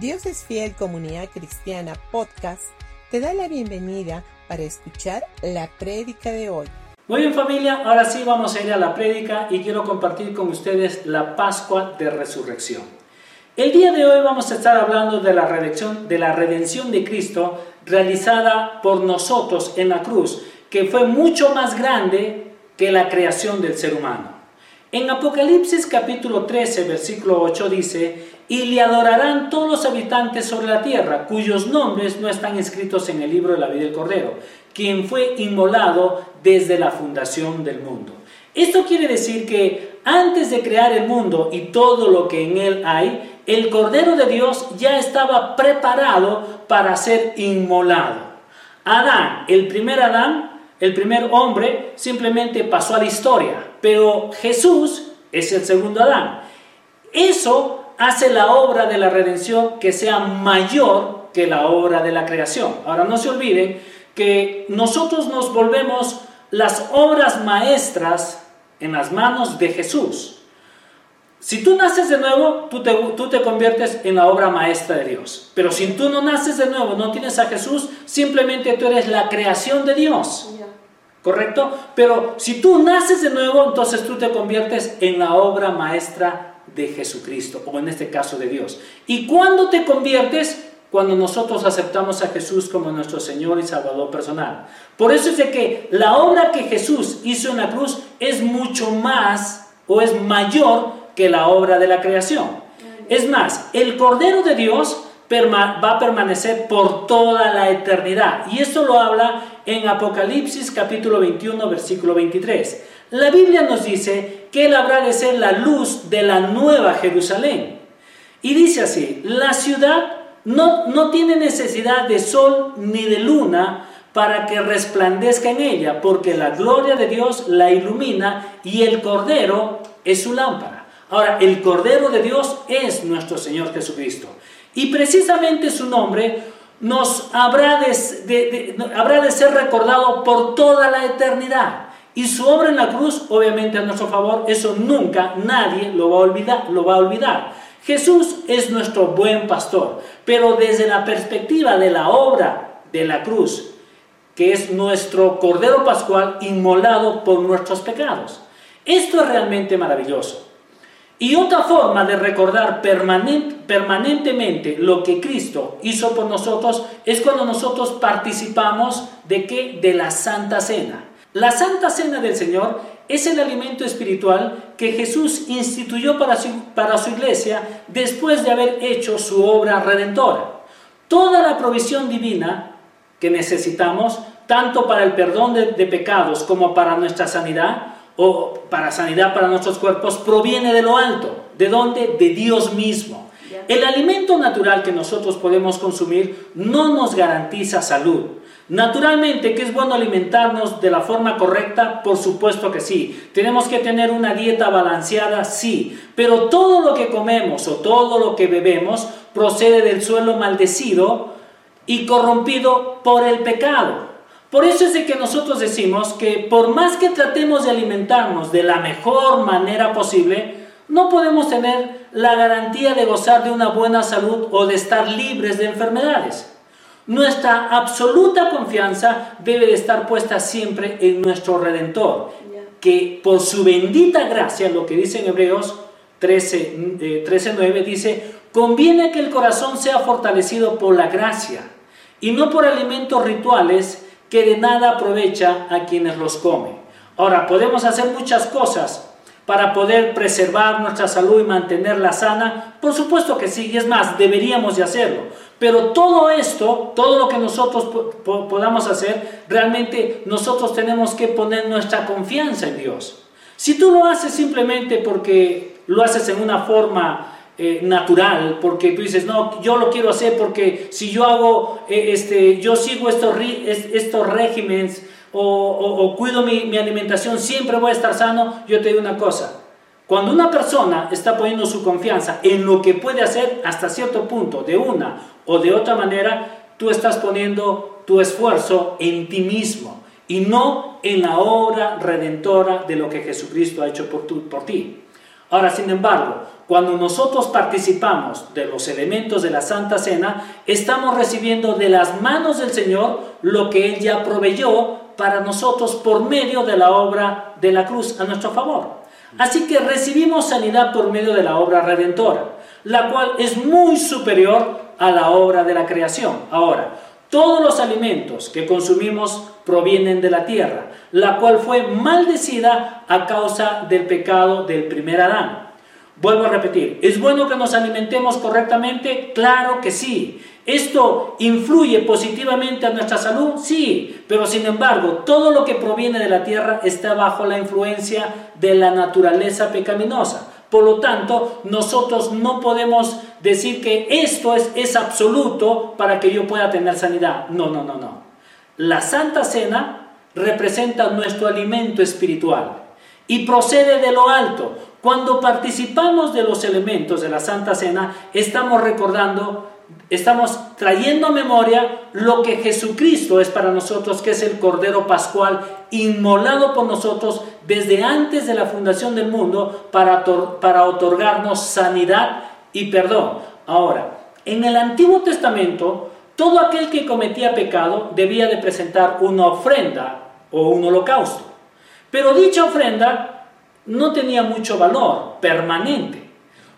Dios es Fiel Comunidad Cristiana Podcast te da la bienvenida para escuchar la prédica de hoy. Muy bien familia, ahora sí vamos a ir a la prédica y quiero compartir con ustedes la Pascua de Resurrección. El día de hoy vamos a estar hablando de la redención de, la redención de Cristo realizada por nosotros en la cruz, que fue mucho más grande que la creación del ser humano. En Apocalipsis capítulo 13, versículo 8 dice, y le adorarán todos los habitantes sobre la tierra, cuyos nombres no están escritos en el libro de la vida del Cordero, quien fue inmolado desde la fundación del mundo. Esto quiere decir que antes de crear el mundo y todo lo que en él hay, el Cordero de Dios ya estaba preparado para ser inmolado. Adán, el primer Adán, el primer hombre, simplemente pasó a la historia, pero Jesús es el segundo Adán. Eso hace la obra de la redención que sea mayor que la obra de la creación. Ahora no se olviden que nosotros nos volvemos las obras maestras en las manos de Jesús. Si tú naces de nuevo, tú te, tú te, conviertes en la obra maestra de Dios. Pero si tú no naces de nuevo, no tienes a Jesús, simplemente tú eres la creación de Dios. ¿Correcto? Pero si tú naces de nuevo, entonces tú te conviertes en la obra maestra de Jesucristo, o en este caso de Dios. ¿Y cuándo te conviertes? Cuando nosotros aceptamos a Jesús como nuestro Señor y Salvador personal. Por eso es de que la obra que Jesús hizo en la cruz es mucho más o es mayor que la obra de la creación. Es más, el Cordero de Dios va a permanecer por toda la eternidad. Y esto lo habla en Apocalipsis capítulo 21, versículo 23. La Biblia nos dice que Él habrá de ser la luz de la nueva Jerusalén. Y dice así, la ciudad no, no tiene necesidad de sol ni de luna para que resplandezca en ella, porque la gloria de Dios la ilumina y el Cordero es su lámpara. Ahora, el Cordero de Dios es nuestro Señor Jesucristo. Y precisamente su nombre nos habrá de, ser recordado por toda la eternidad. Y su obra en la cruz, obviamente a nuestro favor, eso nunca nadie lo va a olvidar. Lo va a olvidar. Jesús es nuestro buen pastor, pero desde la perspectiva de la obra de la cruz, que es nuestro Cordero Pascual inmolado por nuestros pecados. Esto es realmente maravilloso. Y otra forma de recordar permanentemente lo que Cristo hizo por nosotros es cuando nosotros participamos de qué? De la Santa Cena. La Santa Cena del Señor es el alimento espiritual que Jesús instituyó para su, para su iglesia después de haber hecho su obra redentora. Toda la provisión divina que necesitamos, tanto para el perdón de, de pecados como para nuestra sanidad, o para sanidad para nuestros cuerpos, proviene de lo alto. ¿De dónde? De Dios mismo. El alimento natural que nosotros podemos consumir no nos garantiza salud. Naturalmente, que es bueno alimentarnos de la forma correcta, por supuesto que sí. Tenemos que tener una dieta balanceada, sí. Pero todo lo que comemos o todo lo que bebemos procede del suelo maldecido y corrompido por el pecado. Por eso es de que nosotros decimos que por más que tratemos de alimentarnos de la mejor manera posible, no podemos tener la garantía de gozar de una buena salud o de estar libres de enfermedades. Nuestra absoluta confianza debe de estar puesta siempre en nuestro Redentor, que por su bendita gracia, lo que dice en Hebreos 13, 13.9, dice, conviene que el corazón sea fortalecido por la gracia y no por alimentos rituales que de nada aprovecha a quienes los comen. Ahora, podemos hacer muchas cosas para poder preservar nuestra salud y mantenerla sana? Por supuesto que sí, y es más, deberíamos de hacerlo. Pero todo esto, todo lo que nosotros podamos hacer, realmente nosotros tenemos que poner nuestra confianza en Dios. Si tú lo haces simplemente porque lo haces en una forma eh, natural, porque tú dices, no, yo lo quiero hacer porque si yo hago, eh, este, yo sigo estos, estos regímenes o, cuido mi, mi, alimentación, siempre voy a estar sano, yo te digo una cosa, cuando una persona está poniendo su confianza en lo que puede hacer hasta cierto punto, de una o de otra manera, tú estás poniendo tu esfuerzo en ti mismo y no en la obra redentora de lo que Jesucristo ha hecho por, tu, por ti. Ahora, sin embargo, cuando nosotros participamos de los elementos de la Santa Cena, estamos recibiendo de las manos del Señor lo que Él ya proveyó para nosotros por medio de la obra de la cruz a nuestro favor. Así que recibimos sanidad por medio de la obra redentora, la cual es muy superior a la obra de la creación. Ahora, todos los alimentos que consumimos provienen de la tierra, la cual fue maldecida a causa del pecado del primer Adán. Vuelvo a repetir, ¿es bueno que nos alimentemos correctamente? Claro que sí. ¿Esto influye positivamente a nuestra salud? Sí, pero sin embargo, todo lo que proviene de la tierra está bajo la influencia de la naturaleza pecaminosa. Por lo tanto, nosotros no podemos decir que esto es, es absoluto para que yo pueda tener sanidad. No, no, no, no. La Santa Cena representa nuestro alimento espiritual y procede de lo alto. Cuando participamos de los elementos de la Santa Cena, estamos recordando estamos trayendo a memoria lo que Jesucristo es para nosotros, que es el Cordero Pascual, inmolado por nosotros desde antes de la fundación del mundo para, para otorgarnos sanidad y perdón. Ahora, en el Antiguo Testamento, todo aquel que cometía pecado debía de presentar una ofrenda o un holocausto. Pero dicha ofrenda no tenía mucho valor permanente.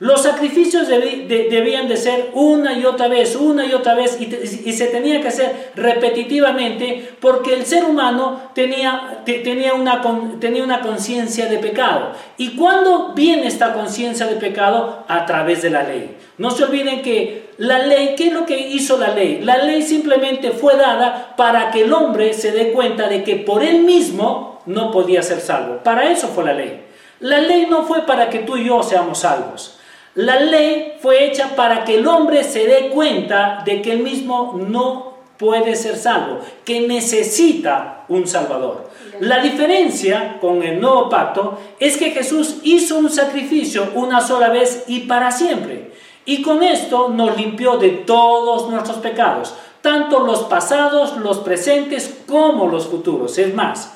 Los sacrificios debían de ser una y otra vez, una y otra vez, y, se tenía que hacer repetitivamente porque el ser humano tenía, tenía una, tenía una conciencia de pecado. ¿Y cuándo viene esta conciencia de pecado? A través de la ley. No se olviden que la ley, ¿qué es lo que hizo la ley? La ley simplemente fue dada para que el hombre se dé cuenta de que por él mismo no podía ser salvo. Para eso fue la ley. La ley no fue para que tú y yo seamos salvos. La ley fue hecha para que el hombre se dé cuenta de que él mismo no puede ser salvo, que necesita un Salvador. La diferencia con el nuevo pacto es que Jesús hizo un sacrificio una sola vez y para siempre. Y con esto nos limpió de todos nuestros pecados, tanto los pasados, los presentes como los futuros. Es más,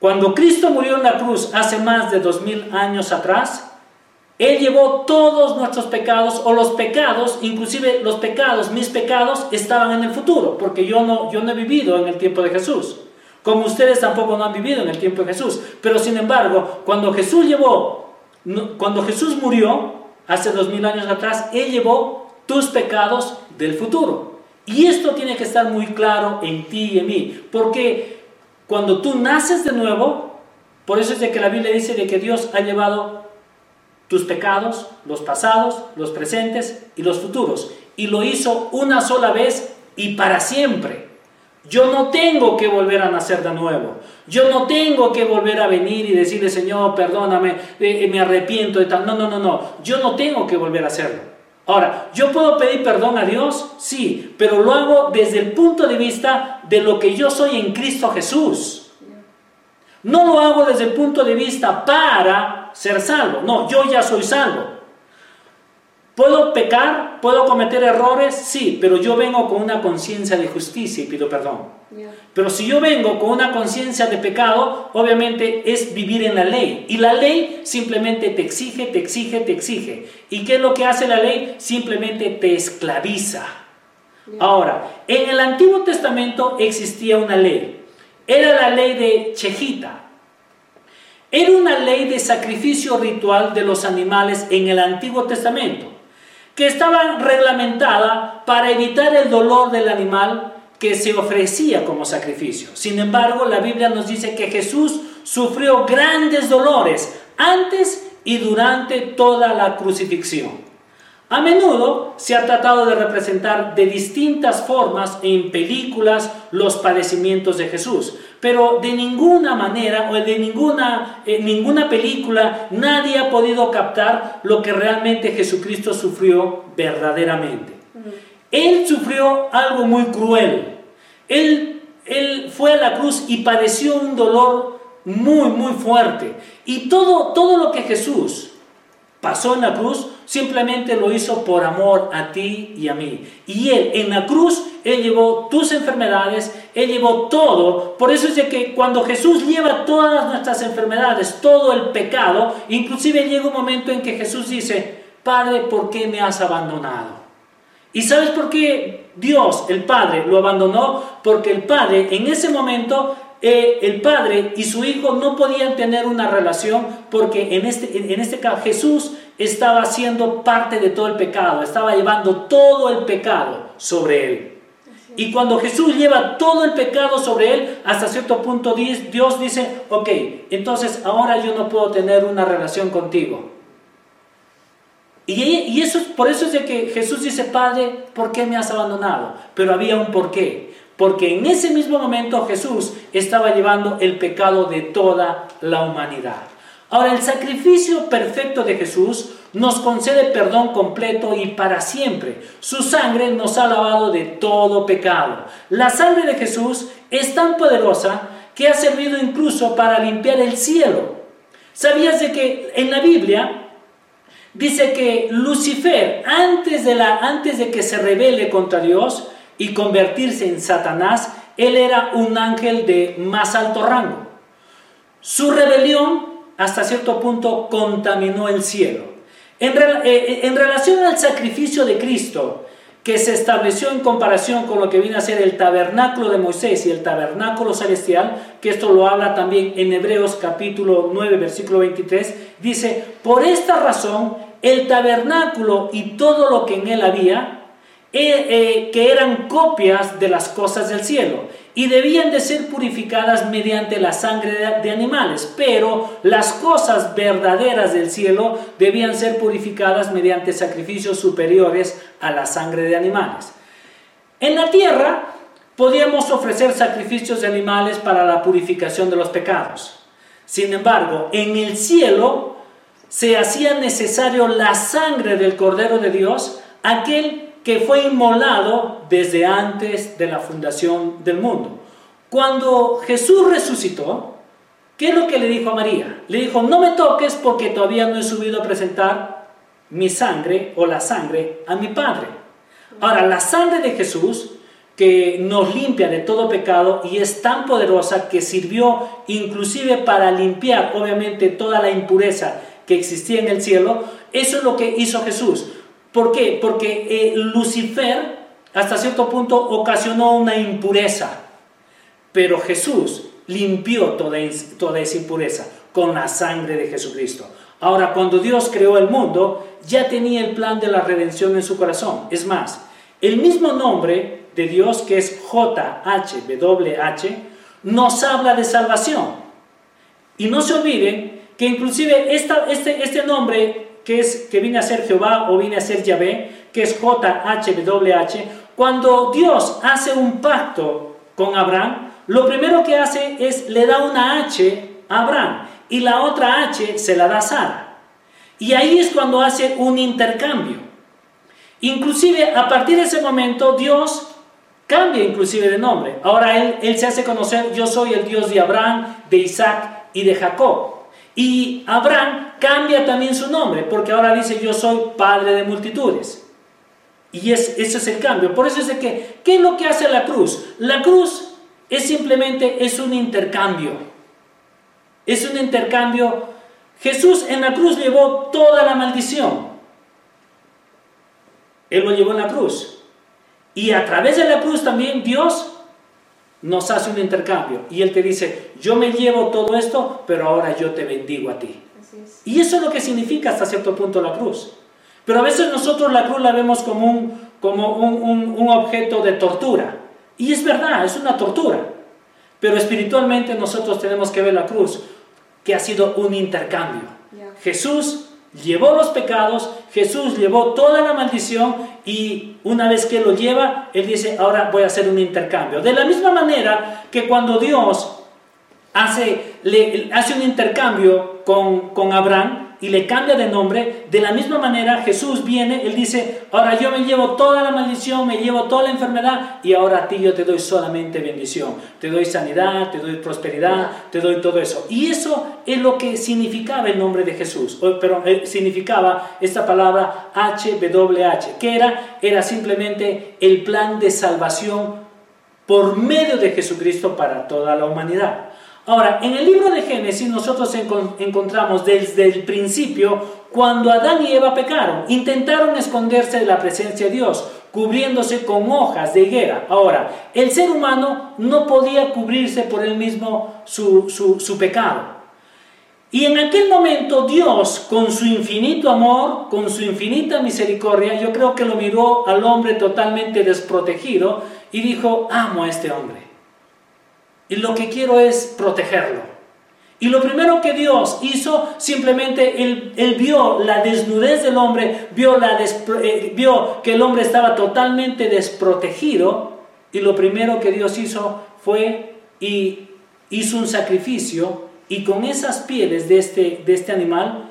cuando Cristo murió en la cruz hace más de dos mil años atrás, él llevó todos nuestros pecados o los pecados, inclusive los pecados, mis pecados, estaban en el futuro, porque yo no, yo no he vivido en el tiempo de Jesús, como ustedes tampoco no han vivido en el tiempo de Jesús. Pero sin embargo, cuando Jesús llevó, cuando Jesús murió, hace dos mil años atrás, Él llevó tus pecados del futuro. Y esto tiene que estar muy claro en ti y en mí, porque cuando tú naces de nuevo, por eso es de que la Biblia dice de que Dios ha llevado tus pecados, los pasados, los presentes y los futuros. Y lo hizo una sola vez y para siempre. Yo no tengo que volver a nacer de nuevo. Yo no tengo que volver a venir y decirle, Señor, perdóname, eh, eh, me arrepiento de tal. No, no, no, no. Yo no tengo que volver a hacerlo. Ahora, ¿yo puedo pedir perdón a Dios? Sí, pero lo hago desde el punto de vista de lo que yo soy en Cristo Jesús. No lo hago desde el punto de vista para ser salvo. No, yo ya soy salvo. ¿Puedo pecar? ¿Puedo cometer errores? Sí, pero yo vengo con una conciencia de justicia y pido perdón. Pero si yo vengo con una conciencia de pecado, obviamente es vivir en la ley. Y la ley simplemente te exige, te exige, te exige. ¿Y qué es lo que hace la ley? Simplemente te esclaviza. Ahora, en el Antiguo Testamento existía una ley. Era la ley de Chejita. Era una ley de sacrificio ritual de los animales en el Antiguo Testamento, que estaba reglamentada para evitar el dolor del animal que se ofrecía como sacrificio. Sin embargo, la Biblia nos dice que Jesús sufrió grandes dolores antes y durante toda la crucifixión. A menudo se ha tratado de representar de distintas formas en películas los padecimientos de Jesús, pero de ninguna manera o de ninguna, eh, ninguna película nadie ha podido captar lo que realmente Jesucristo sufrió verdaderamente. Él sufrió algo muy cruel. Él, él fue a la cruz y padeció un dolor muy, muy fuerte. Y todo, todo lo que Jesús pasó en la cruz, simplemente lo hizo por amor a ti y a mí. Y Él en la cruz, Él llevó tus enfermedades, Él llevó todo. Por eso es de que cuando Jesús lleva todas nuestras enfermedades, todo el pecado, inclusive llega un momento en que Jesús dice, Padre, ¿por qué me has abandonado? ¿Y sabes por qué Dios, el Padre, lo abandonó? Porque el Padre en ese momento eh, el padre y su hijo no podían tener una relación porque en este, en este caso Jesús estaba siendo parte de todo el pecado, estaba llevando todo el pecado sobre él. Y cuando Jesús lleva todo el pecado sobre él, hasta cierto punto Dios dice, ok, entonces ahora yo no puedo tener una relación contigo. Y, y eso, por eso es de que Jesús dice, Padre, ¿por qué me has abandonado? Pero había un porqué porque en ese mismo momento Jesús estaba llevando el pecado de toda la humanidad. Ahora, el sacrificio perfecto de Jesús nos concede perdón completo y para siempre. Su sangre nos ha lavado de todo pecado. La sangre de Jesús es tan poderosa que ha servido incluso para limpiar el cielo. ¿Sabías de que en la Biblia dice que Lucifer, antes de, la, antes de que se rebele contra Dios, y convertirse en Satanás, él era un ángel de más alto rango. Su rebelión hasta cierto punto contaminó el cielo. En, eh, eh, en, relación al sacrificio de Cristo, que se estableció en comparación con lo que viene a ser el tabernáculo de Moisés y el tabernáculo celestial, que esto lo habla también en Hebreos capítulo 9, versículo 23, dice, por esta razón el tabernáculo y todo lo que en él había, que eran copias de las cosas del cielo y debían de ser purificadas mediante la sangre de, animales, pero las cosas verdaderas del cielo debían ser purificadas mediante sacrificios superiores a la sangre de animales. En la tierra podíamos ofrecer sacrificios de animales para la purificación de los pecados. Sin embargo, en el cielo se hacía necesario la sangre del Cordero de Dios, aquel que fue inmolado desde antes de la fundación del mundo. Cuando Jesús resucitó, ¿qué es lo que le dijo a María? Le dijo, no me toques porque todavía no he subido a presentar mi sangre o la sangre a mi Padre. Ahora, la sangre de Jesús, que nos limpia de todo pecado y es tan poderosa que sirvió inclusive para limpiar, obviamente, toda la impureza que existía en el cielo, eso es lo que hizo Jesús. ¿Por qué? Porque eh, Lucifer hasta cierto punto ocasionó una impureza, pero Jesús limpió toda, toda esa impureza con la sangre de Jesucristo. Ahora, cuando Dios creó el mundo, ya tenía el plan de la redención en su corazón. Es más, el mismo nombre de Dios, que es JHWH, nos habla de salvación. Y no se olviden que inclusive esta, este, este nombre que, es, que viene a ser Jehová o viene a ser Yahvé, que es JHWH, cuando Dios hace un pacto con Abraham, lo primero que hace es le da una H a Abraham y la otra H se la da a Sara. Y ahí es cuando hace un intercambio. Inclusive a partir de ese momento Dios cambia inclusive de nombre. Ahora él, él se hace conocer, yo soy el Dios de Abraham, de Isaac y de Jacob. Y Abraham cambia también su nombre, porque ahora dice yo soy padre de multitudes. Y es, ese es el cambio. Por eso es de que, ¿qué es lo que hace la cruz? La cruz es simplemente, es un intercambio. Es un intercambio. Jesús en la cruz llevó toda la maldición. Él lo llevó en la cruz. Y a través de la cruz también Dios nos hace un intercambio y Él te dice, yo me llevo todo esto, pero ahora yo te bendigo a ti. Y eso es lo que significa hasta cierto punto la cruz. Pero a veces nosotros la cruz la vemos como un, como un, un, objeto de tortura. Y es verdad, es una tortura. Pero espiritualmente nosotros tenemos que ver la cruz, que ha sido un intercambio. Jesús llevó los pecados, Jesús llevó toda la maldición y una vez que lo lleva, Él dice, ahora voy a hacer un intercambio. De la misma manera que cuando Dios hace, le, hace un intercambio con, con Abraham, y le cambia de nombre, de la misma manera Jesús viene, Él dice, ahora yo me llevo toda la maldición, me llevo toda la enfermedad y ahora a ti yo te doy solamente bendición, te doy sanidad, te doy prosperidad, te doy todo eso. Y eso es lo que significaba el nombre de Jesús, pero eh, significaba esta palabra HWH, que era, era simplemente el plan de salvación por medio de Jesucristo para toda la humanidad. Ahora, en el libro de Génesis nosotros encontramos desde el principio cuando Adán y Eva pecaron. Intentaron esconderse de la presencia de Dios, cubriéndose con hojas de higuera. Ahora, el ser humano no podía cubrirse por él mismo su, su pecado. Y en aquel momento Dios, con su infinito amor, con su infinita misericordia, yo creo que lo miró al hombre totalmente desprotegido y dijo, amo a este hombre. Y lo que quiero es protegerlo. Y lo primero que Dios hizo, simplemente él, vio la desnudez del hombre, eh, vio que el hombre estaba totalmente desprotegido. Y lo primero que Dios hizo fue y hizo un sacrificio y con esas pieles de este, de este animal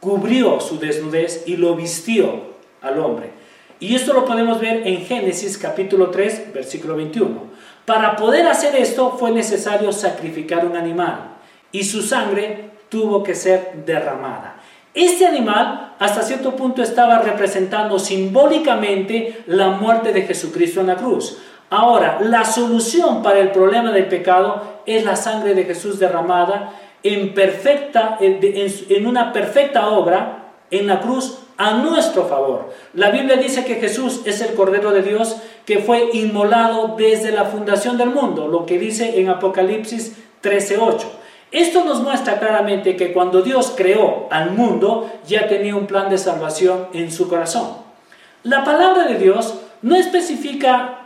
cubrió su desnudez y lo vistió al hombre. Y esto lo podemos ver en Génesis capítulo 3, versículo 21. Para poder hacer esto fue necesario sacrificar un animal y su sangre tuvo que ser derramada. Este animal hasta cierto punto estaba representando simbólicamente la muerte de Jesucristo en la cruz. Ahora, la solución para el problema del pecado es la sangre de Jesús derramada en, perfecta, en, una perfecta obra en la cruz a nuestro favor. La Biblia dice que Jesús es el Cordero de Dios que fue inmolado desde la fundación del mundo, lo que dice en Apocalipsis 13:8. Esto nos muestra claramente que cuando Dios creó al mundo ya tenía un plan de salvación en su corazón. La palabra de Dios no especifica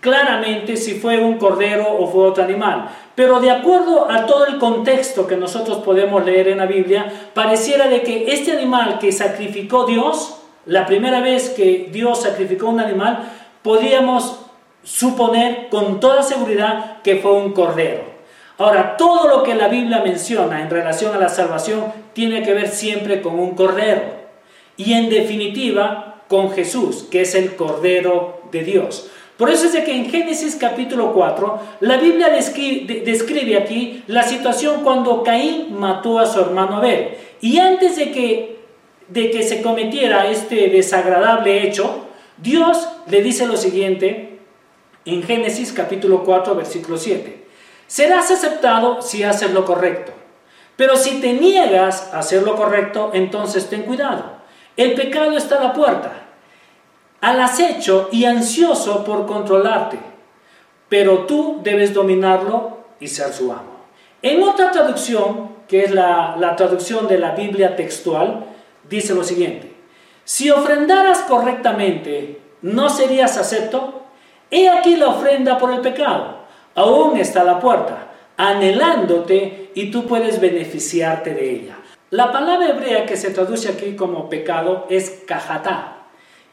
claramente si fue un cordero o fue otro animal. Pero de acuerdo a todo el contexto que nosotros podemos leer en la Biblia, pareciera de que este animal que sacrificó Dios, la primera vez que Dios sacrificó un animal, podríamos suponer con toda seguridad que fue un cordero. Ahora, todo lo que la Biblia menciona en relación a la salvación tiene que ver siempre con un cordero. Y en definitiva, con Jesús, que es el cordero de Dios. Por eso es de que en Génesis capítulo 4, la Biblia describe, aquí la situación cuando Caín mató a su hermano Abel. Y antes de que, de que se cometiera este desagradable hecho, Dios le dice lo siguiente en Génesis capítulo 4, versículo 7. Serás aceptado si haces lo correcto. Pero si te niegas a hacer lo correcto, entonces ten cuidado. El pecado está a la puerta al acecho y ansioso por controlarte, pero tú debes dominarlo y ser su amo. En otra traducción, que es la, la traducción de la Biblia textual, dice lo siguiente, si ofrendaras correctamente, ¿no serías acepto? He aquí la ofrenda por el pecado, aún está a la puerta, anhelándote y tú puedes beneficiarte de ella. La palabra hebrea que se traduce aquí como pecado es cajatá,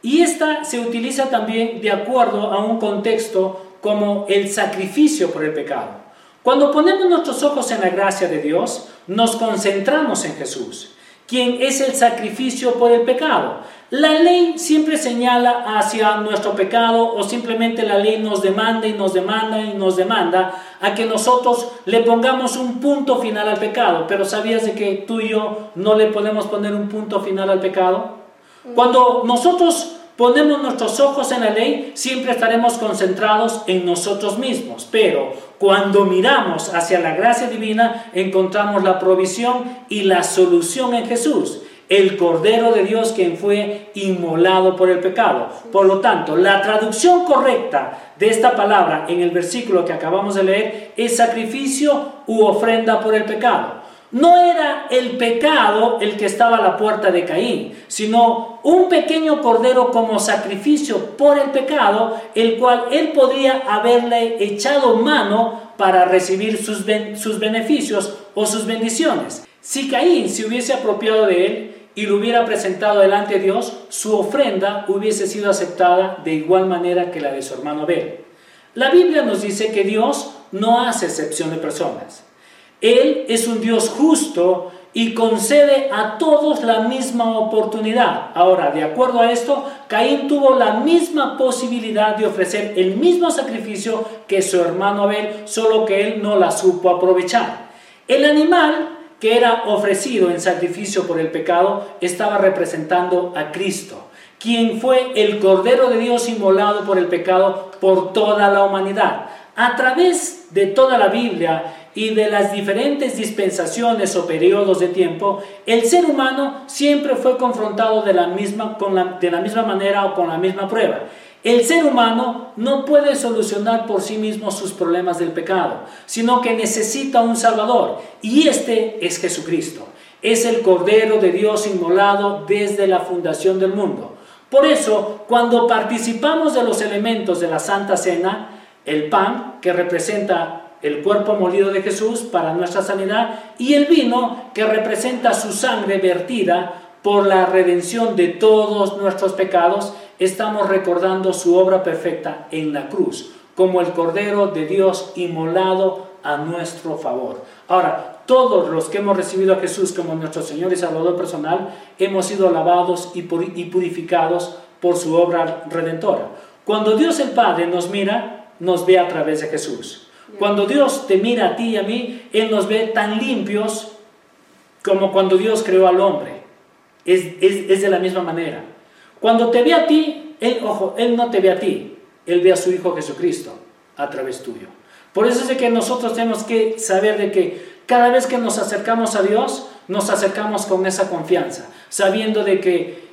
y esta se utiliza también de acuerdo a un contexto como el sacrificio por el pecado. Cuando ponemos nuestros ojos en la gracia de Dios, nos concentramos en Jesús, quien es el sacrificio por el pecado. La ley siempre señala hacia nuestro pecado o simplemente la ley nos demanda y nos demanda y nos demanda a que nosotros le pongamos un punto final al pecado. Pero ¿sabías de que tú y yo no le podemos poner un punto final al pecado? Cuando nosotros ponemos nuestros ojos en la ley, siempre estaremos concentrados en nosotros mismos, pero cuando miramos hacia la gracia divina, encontramos la provisión y la solución en Jesús, el Cordero de Dios quien fue inmolado por el pecado. Por lo tanto, la traducción correcta de esta palabra en el versículo que acabamos de leer es sacrificio u ofrenda por el pecado. No era el pecado el que estaba a la puerta de Caín, sino un pequeño cordero como sacrificio por el pecado, el cual él podría haberle echado mano para recibir sus, sus beneficios o sus bendiciones. Si Caín se hubiese apropiado de él y lo hubiera presentado delante de Dios, su ofrenda hubiese sido aceptada de igual manera que la de su hermano Abel. La Biblia nos dice que Dios no hace excepción de personas. Él es un Dios justo y concede a todos la misma oportunidad. Ahora, de acuerdo a esto, Caín tuvo la misma posibilidad de ofrecer el mismo sacrificio que su hermano Abel, solo que él no la supo aprovechar. El animal que era ofrecido en sacrificio por el pecado estaba representando a Cristo, quien fue el Cordero de Dios inmolado por el pecado por toda la humanidad. A través de toda la Biblia y de las diferentes dispensaciones o periodos de tiempo, el ser humano siempre fue confrontado de la misma, con la, de la misma manera o con la misma prueba. El ser humano no puede solucionar por sí mismo sus problemas del pecado, sino que necesita un Salvador, y este es Jesucristo. Es el Cordero de Dios inmolado desde la fundación del mundo. Por eso, cuando participamos de los elementos de la Santa Cena, el pan, que representa el cuerpo molido de Jesús para nuestra sanidad, y el vino, que representa su sangre vertida por la redención de todos nuestros pecados, estamos recordando su obra perfecta en la cruz, como el Cordero de Dios inmolado a nuestro favor. Ahora, todos los que hemos recibido a Jesús como nuestro Señor y Salvador personal, hemos sido lavados y purificados por su obra redentora. Cuando Dios el Padre nos mira, nos ve a través de Jesús. Cuando Dios te mira a ti y a mí, Él nos ve tan limpios como cuando Dios creó al hombre. Es, es de la misma manera. Cuando te ve a ti, Él, ojo, Él no te ve a ti, Él ve a su Hijo Jesucristo a través tuyo. Por eso es de que nosotros tenemos que saber de que cada vez que nos acercamos a Dios, nos acercamos con esa confianza, sabiendo de que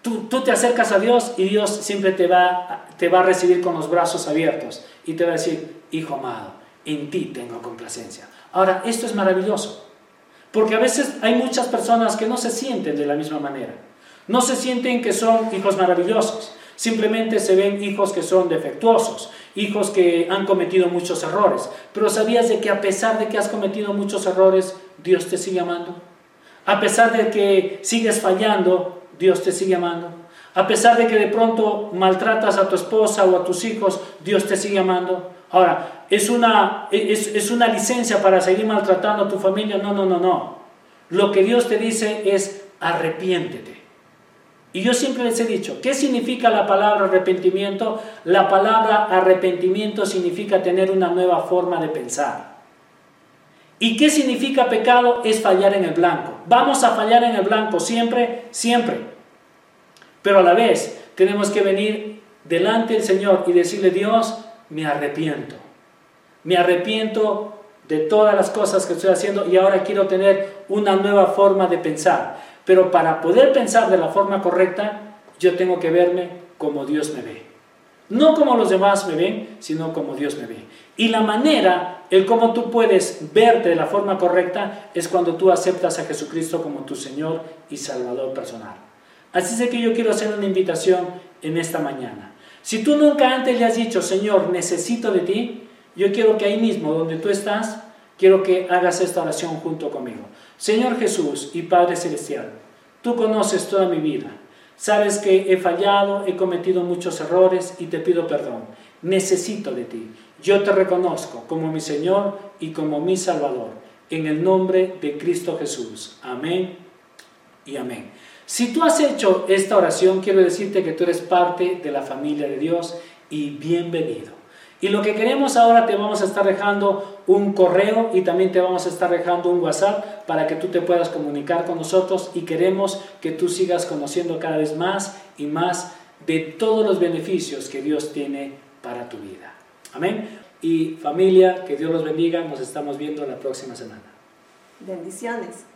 tú, tú te acercas a Dios y Dios siempre te va, te va a recibir con los brazos abiertos y te va a decir, hijo amado, en ti tengo complacencia. Ahora, esto es maravilloso, porque a veces hay muchas personas que no se sienten de la misma manera. No se sienten que son hijos maravillosos. Simplemente se ven hijos que son defectuosos, hijos que han cometido muchos errores. Pero ¿sabías de que a pesar de que has cometido muchos errores, Dios te sigue amando? A pesar de que sigues fallando, Dios te sigue amando. A pesar de que de pronto maltratas a tu esposa o a tus hijos, Dios te sigue amando. Ahora, ¿es una, es, es una licencia para seguir maltratando a tu familia? No, no, no, no. Lo que Dios te dice es arrepiéntete. Y yo siempre les he dicho, ¿qué significa la palabra arrepentimiento? La palabra arrepentimiento significa tener una nueva forma de pensar. ¿Y qué significa pecado? Es fallar en el blanco. Vamos a fallar en el blanco siempre, siempre. Pero a la vez tenemos que venir delante del Señor y decirle, Dios, me arrepiento. Me arrepiento de todas las cosas que estoy haciendo y ahora quiero tener una nueva forma de pensar. Pero para poder pensar de la forma correcta, yo tengo que verme como Dios me ve. No como los demás me ven, sino como Dios me ve. Y la manera, el cómo tú puedes verte de la forma correcta, es cuando tú aceptas a Jesucristo como tu Señor y Salvador personal. Así es que yo quiero hacer una invitación en esta mañana. Si tú nunca antes le has dicho, Señor, necesito de ti, yo quiero que ahí mismo, donde tú estás, quiero que hagas esta oración junto conmigo. Señor Jesús y Padre Celestial, tú conoces toda mi vida. Sabes que he fallado, he cometido muchos errores y te pido perdón. Necesito de ti. Yo te reconozco como mi Señor y como mi Salvador. En el nombre de Cristo Jesús. Amén y amén. Si tú has hecho esta oración, quiero decirte que tú eres parte de la familia de Dios y bienvenido. Y lo que queremos ahora te vamos a estar dejando un correo y también te vamos a estar dejando un WhatsApp para que tú te puedas comunicar con nosotros y queremos que tú sigas conociendo cada vez más y más de todos los beneficios que Dios tiene para tu vida. Amén. Y familia, que Dios los bendiga. Nos estamos viendo la próxima semana. Bendiciones.